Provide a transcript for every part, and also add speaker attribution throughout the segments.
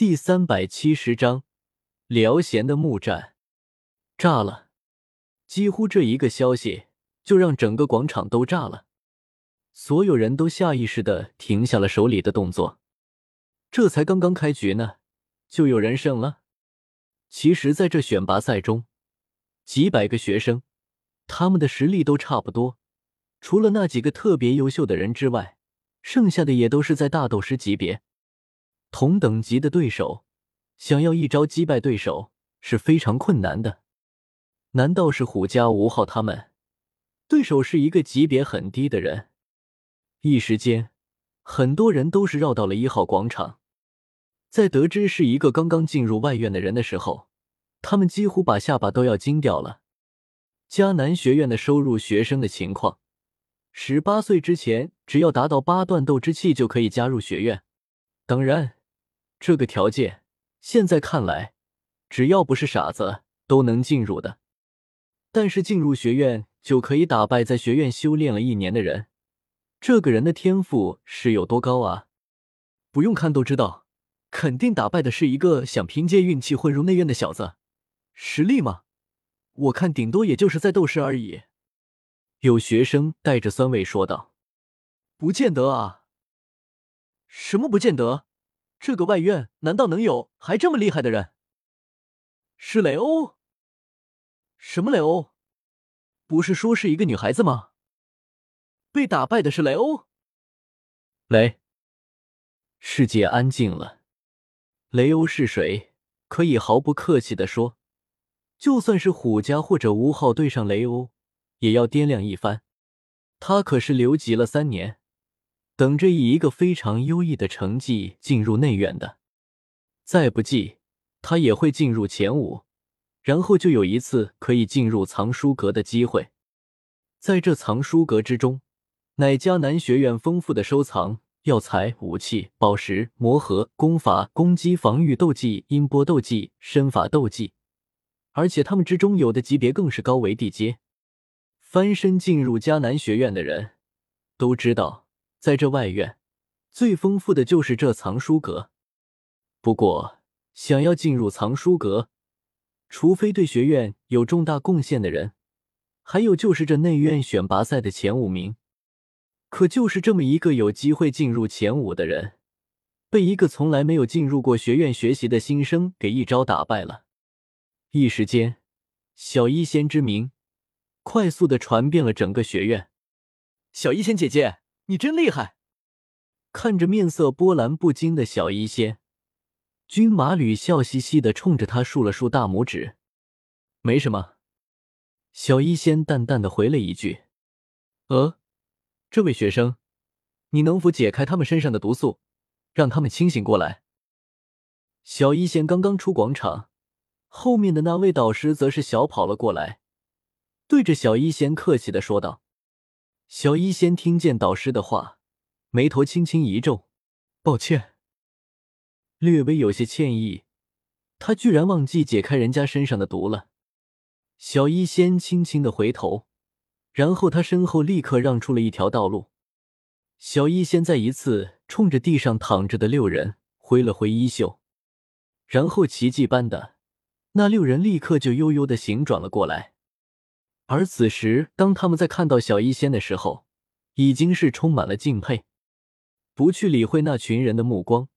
Speaker 1: 第三百七十章，辽贤的木战炸了！几乎这一个消息就让整个广场都炸了，所有人都下意识的停下了手里的动作。这才刚刚开局呢，就有人胜了。其实，在这选拔赛中，几百个学生，他们的实力都差不多，除了那几个特别优秀的人之外，剩下的也都是在大斗师级别。同等级的对手，想要一招击败对手是非常困难的。难道是虎家吴昊他们？对手是一个级别很低的人。一时间，很多人都是绕到了一号广场。在得知是一个刚刚进入外院的人的时候，他们几乎把下巴都要惊掉了。迦南学院的收入学生的情况：十八岁之前，只要达到八段斗之气就可以加入学院。当然。这个条件现在看来，只要不是傻子都能进入的。但是进入学院就可以打败在学院修炼了一年的人，这个人的天赋是有多高啊？不用看都知道，肯定打败的是一个想凭借运气混入内院的小子。实力嘛，我看顶多也就是在斗士而已。有学生带着酸味说道：“不见得啊，什么不见得？”这个外院难道能有还这么厉害的人？是雷欧？什么雷欧？不是说是一个女孩子吗？被打败的是雷欧？雷，世界安静了。雷欧是谁？可以毫不客气的说，就算是虎家或者吴昊对上雷欧，也要掂量一番。他可是留级了三年。等着以一个非常优异的成绩进入内院的，再不济他也会进入前五，然后就有一次可以进入藏书阁的机会。在这藏书阁之中，乃迦南学院丰富的收藏药材、武器、宝石、魔盒、功法、攻击、防御、斗技、音波斗技、身法斗技，而且他们之中有的级别更是高为地阶。翻身进入迦南学院的人都知道。在这外院，最丰富的就是这藏书阁。不过，想要进入藏书阁，除非对学院有重大贡献的人，还有就是这内院选拔赛的前五名。可就是这么一个有机会进入前五的人，被一个从来没有进入过学院学习的新生给一招打败了。一时间，小医仙之名快速的传遍了整个学院。小医仙姐姐。你真厉害！看着面色波澜不惊的小医仙，军马吕笑嘻嘻的冲着他竖了竖大拇指。没什么，小医仙淡淡的回了一句：“呃，这位学生，你能否解开他们身上的毒素，让他们清醒过来？”小医仙刚刚出广场，后面的那位导师则是小跑了过来，对着小医仙客气的说道。小医仙听见导师的话，眉头轻轻一皱，抱歉，略微有些歉意。他居然忘记解开人家身上的毒了。小医仙轻轻的回头，然后他身后立刻让出了一条道路。小医仙再一次冲着地上躺着的六人挥了挥衣袖，然后奇迹般的，那六人立刻就悠悠的醒转了过来。而此时，当他们在看到小医仙的时候，已经是充满了敬佩。不去理会那群人的目光，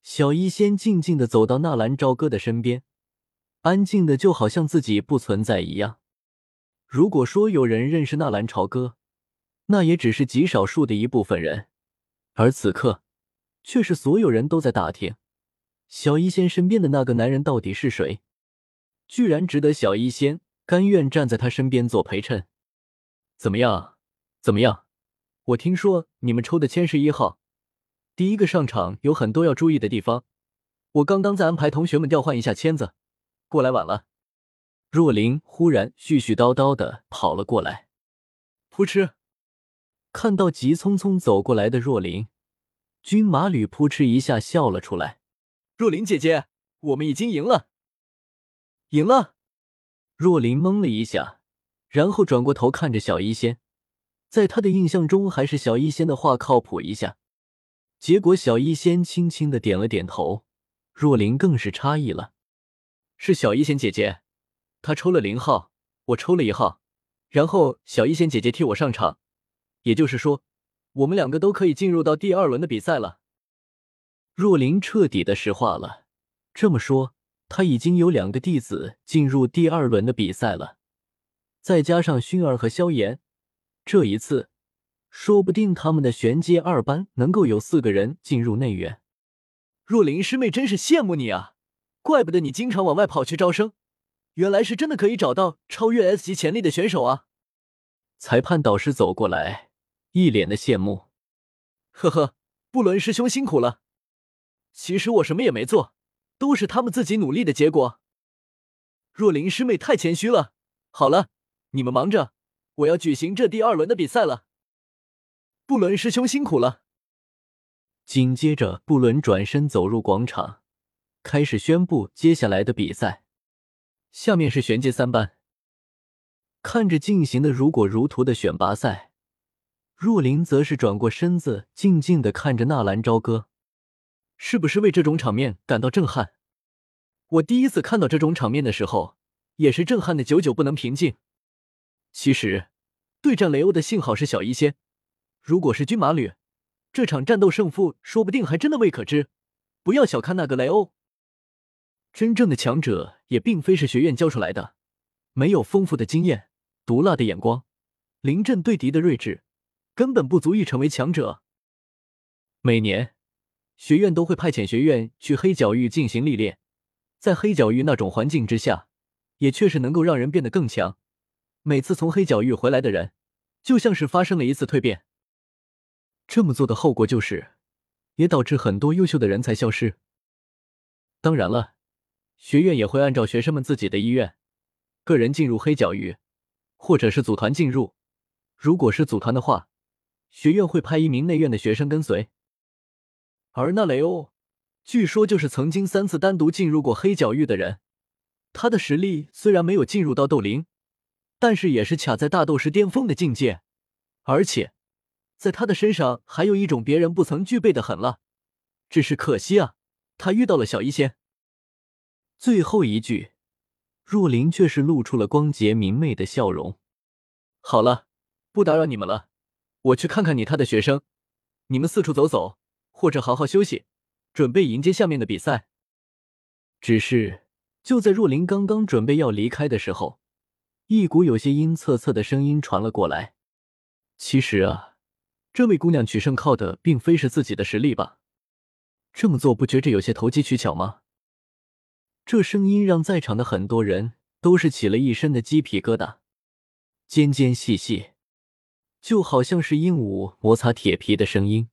Speaker 1: 小医仙静静的走到纳兰朝歌的身边，安静的就好像自己不存在一样。如果说有人认识纳兰朝歌，那也只是极少数的一部分人，而此刻，却是所有人都在打听小医仙身边的那个男人到底是谁，居然值得小医仙。甘愿站在他身边做陪衬，怎么样？怎么样？我听说你们抽的签是一号，第一个上场有很多要注意的地方。我刚刚在安排同学们调换一下签子，过来晚了。若琳忽然絮絮叨叨的跑了过来，扑哧！看到急匆匆走过来的若琳，军马吕扑哧一下笑了出来。若琳姐姐，我们已经赢了，赢了。若琳懵了一下，然后转过头看着小医仙，在他的印象中，还是小医仙的话靠谱一下。结果小医仙轻轻的点了点头，若琳更是诧异了：“是小一仙姐姐，她抽了零号，我抽了一号，然后小一仙姐姐替我上场，也就是说，我们两个都可以进入到第二轮的比赛了。”若琳彻底的石化了。这么说，他已经有两个弟子进入第二轮的比赛了，再加上熏儿和萧炎，这一次。说不定他们的玄阶二班能够有四个人进入内院。若琳师妹真是羡慕你啊！怪不得你经常往外跑去招生，原来是真的可以找到超越 S 级潜力的选手啊！裁判导师走过来，一脸的羡慕。呵呵，布伦师兄辛苦了。其实我什么也没做，都是他们自己努力的结果。若琳师妹太谦虚了。好了，你们忙着，我要举行这第二轮的比赛了。布伦师兄辛苦了。紧接着，布伦转身走入广场，开始宣布接下来的比赛。下面是玄阶三班。看着进行的如火如荼的选拔赛，若琳则是转过身子，静静的看着纳兰朝歌。是不是为这种场面感到震撼？我第一次看到这种场面的时候，也是震撼的久久不能平静。其实，对战雷欧的幸好是小一仙。如果是军马旅，这场战斗胜负说不定还真的未可知。不要小看那个雷欧，真正的强者也并非是学院教出来的，没有丰富的经验、毒辣的眼光、临阵对敌的睿智，根本不足以成为强者。每年，学院都会派遣学院去黑角域进行历练，在黑角域那种环境之下，也确实能够让人变得更强。每次从黑角域回来的人，就像是发生了一次蜕变。这么做的后果就是，也导致很多优秀的人才消失。当然了，学院也会按照学生们自己的意愿，个人进入黑角域，或者是组团进入。如果是组团的话，学院会派一名内院的学生跟随。而那雷欧，据说就是曾经三次单独进入过黑角域的人。他的实力虽然没有进入到斗灵，但是也是卡在大斗师巅峰的境界，而且。在他的身上还有一种别人不曾具备的狠辣，只是可惜啊，他遇到了小医仙。最后一句，若琳却是露出了光洁明媚的笑容。好了，不打扰你们了，我去看看你他的学生，你们四处走走，或者好好休息，准备迎接下面的比赛。只是就在若琳刚刚准备要离开的时候，一股有些阴恻恻的声音传了过来。其实啊。这位姑娘取胜靠的并非是自己的实力吧？这么做不觉着有些投机取巧吗？这声音让在场的很多人都是起了一身的鸡皮疙瘩，尖尖细细，就好像是鹦鹉摩擦铁皮的声音。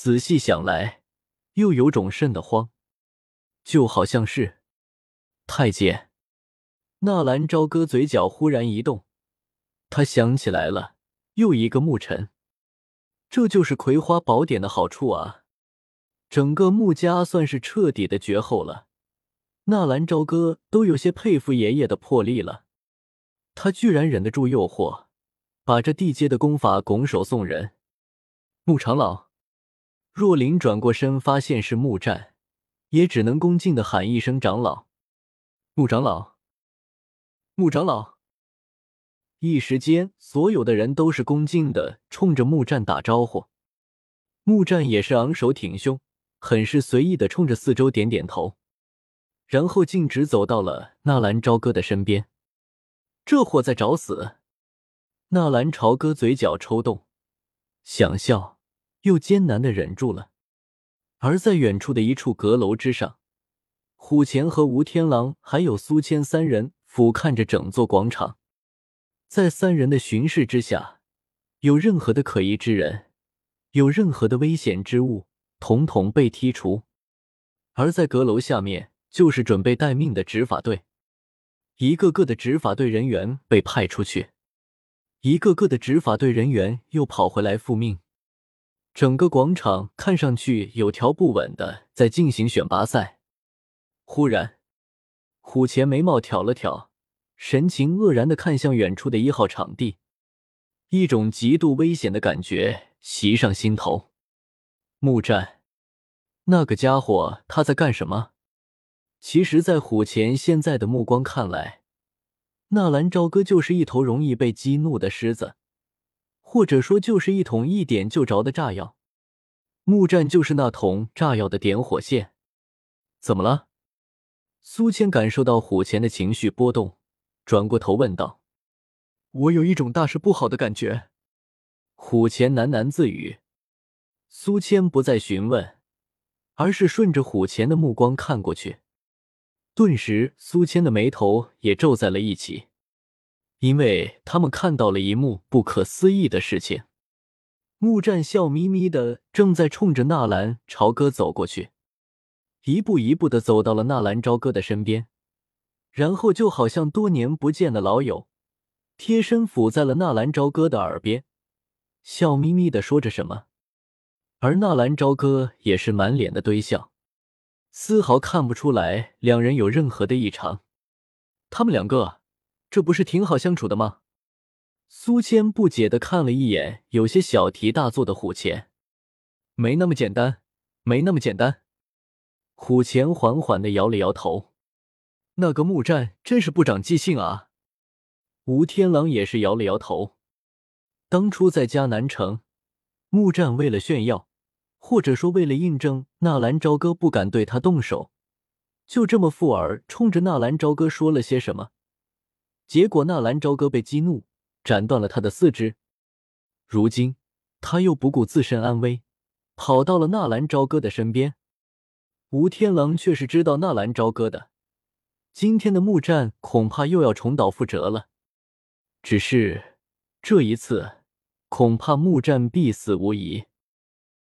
Speaker 1: 仔细想来，又有种瘆得慌，就好像是太监。纳兰朝歌嘴角忽然一动，他想起来了，又一个牧尘。这就是葵花宝典的好处啊！整个穆家算是彻底的绝后了。纳兰朝歌都有些佩服爷爷的魄力了，他居然忍得住诱惑，把这地阶的功法拱手送人。穆长老，若琳转过身，发现是穆战，也只能恭敬的喊一声长老。穆长老，穆长老。一时间，所有的人都是恭敬的冲着木战打招呼。木战也是昂首挺胸，很是随意的冲着四周点点头，然后径直走到了纳兰朝歌的身边。这货在找死！纳兰朝歌嘴角抽动，想笑又艰难的忍住了。而在远处的一处阁楼之上，虎钳和吴天狼还有苏谦三人俯瞰着整座广场。在三人的巡视之下，有任何的可疑之人，有任何的危险之物，统统被剔除。而在阁楼下面，就是准备待命的执法队，一个个的执法队人员被派出去，一个个的执法队人员又跑回来复命。整个广场看上去有条不紊的在进行选拔赛。忽然，虎钳眉毛挑了挑。神情愕然的看向远处的一号场地，一种极度危险的感觉袭上心头。木战，那个家伙他在干什么？其实，在虎钳现在的目光看来，纳兰朝歌就是一头容易被激怒的狮子，或者说就是一桶一点就着的炸药。木战就是那桶炸药的点火线。怎么了？苏谦感受到虎钳的情绪波动，转过头问道：“
Speaker 2: 我有一种大事不好的感觉。”
Speaker 1: 虎钳喃喃自语。苏谦不再询问，而是顺着虎钳的目光看过去。顿时，苏谦的眉头也皱在了一起，因为他们看到了一幕不可思议的事情。木战笑眯眯的正在冲着纳兰朝歌走过去，一步一步的走到了纳兰朝歌的身边，然后就好像多年不见的老友，贴身伏在了纳兰朝歌的耳边，笑眯眯的说着什么，而纳兰朝歌也是满脸的堆笑。丝毫看不出来两人有任何的异常，他们两个这不是挺好相处的吗？苏谦不解的看了一眼有些小题大做的虎钳，没那么简单，没那么简单。虎钳缓缓的摇了摇头，那个木战真是不长记性啊。吴天狼也是摇了摇头，当初在迦南城，木战为了炫耀。或者说，为了印证纳兰朝歌不敢对他动手，就这么附耳冲着纳兰朝歌说了些什么，结果纳兰朝歌被激怒，斩断了他的四肢。如今他又不顾自身安危，跑到了纳兰朝歌的身边。吴天狼却是知道纳兰朝歌的，今天的木战恐怕又要重蹈覆辙了。只是这一次，恐怕木战必死无疑。